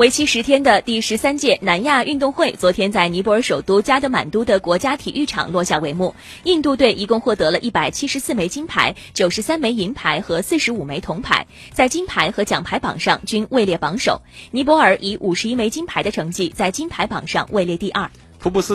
为期十天的第十三届南亚运动会昨天在尼泊尔首都加德满都的国家体育场落下帷幕。印度队一共获得了一百七十四枚金牌九十三枚银牌和四十五枚铜牌在金牌和奖牌榜上均位列榜首。尼泊尔以五十一枚金牌的成绩在金牌榜上位列第二。福布斯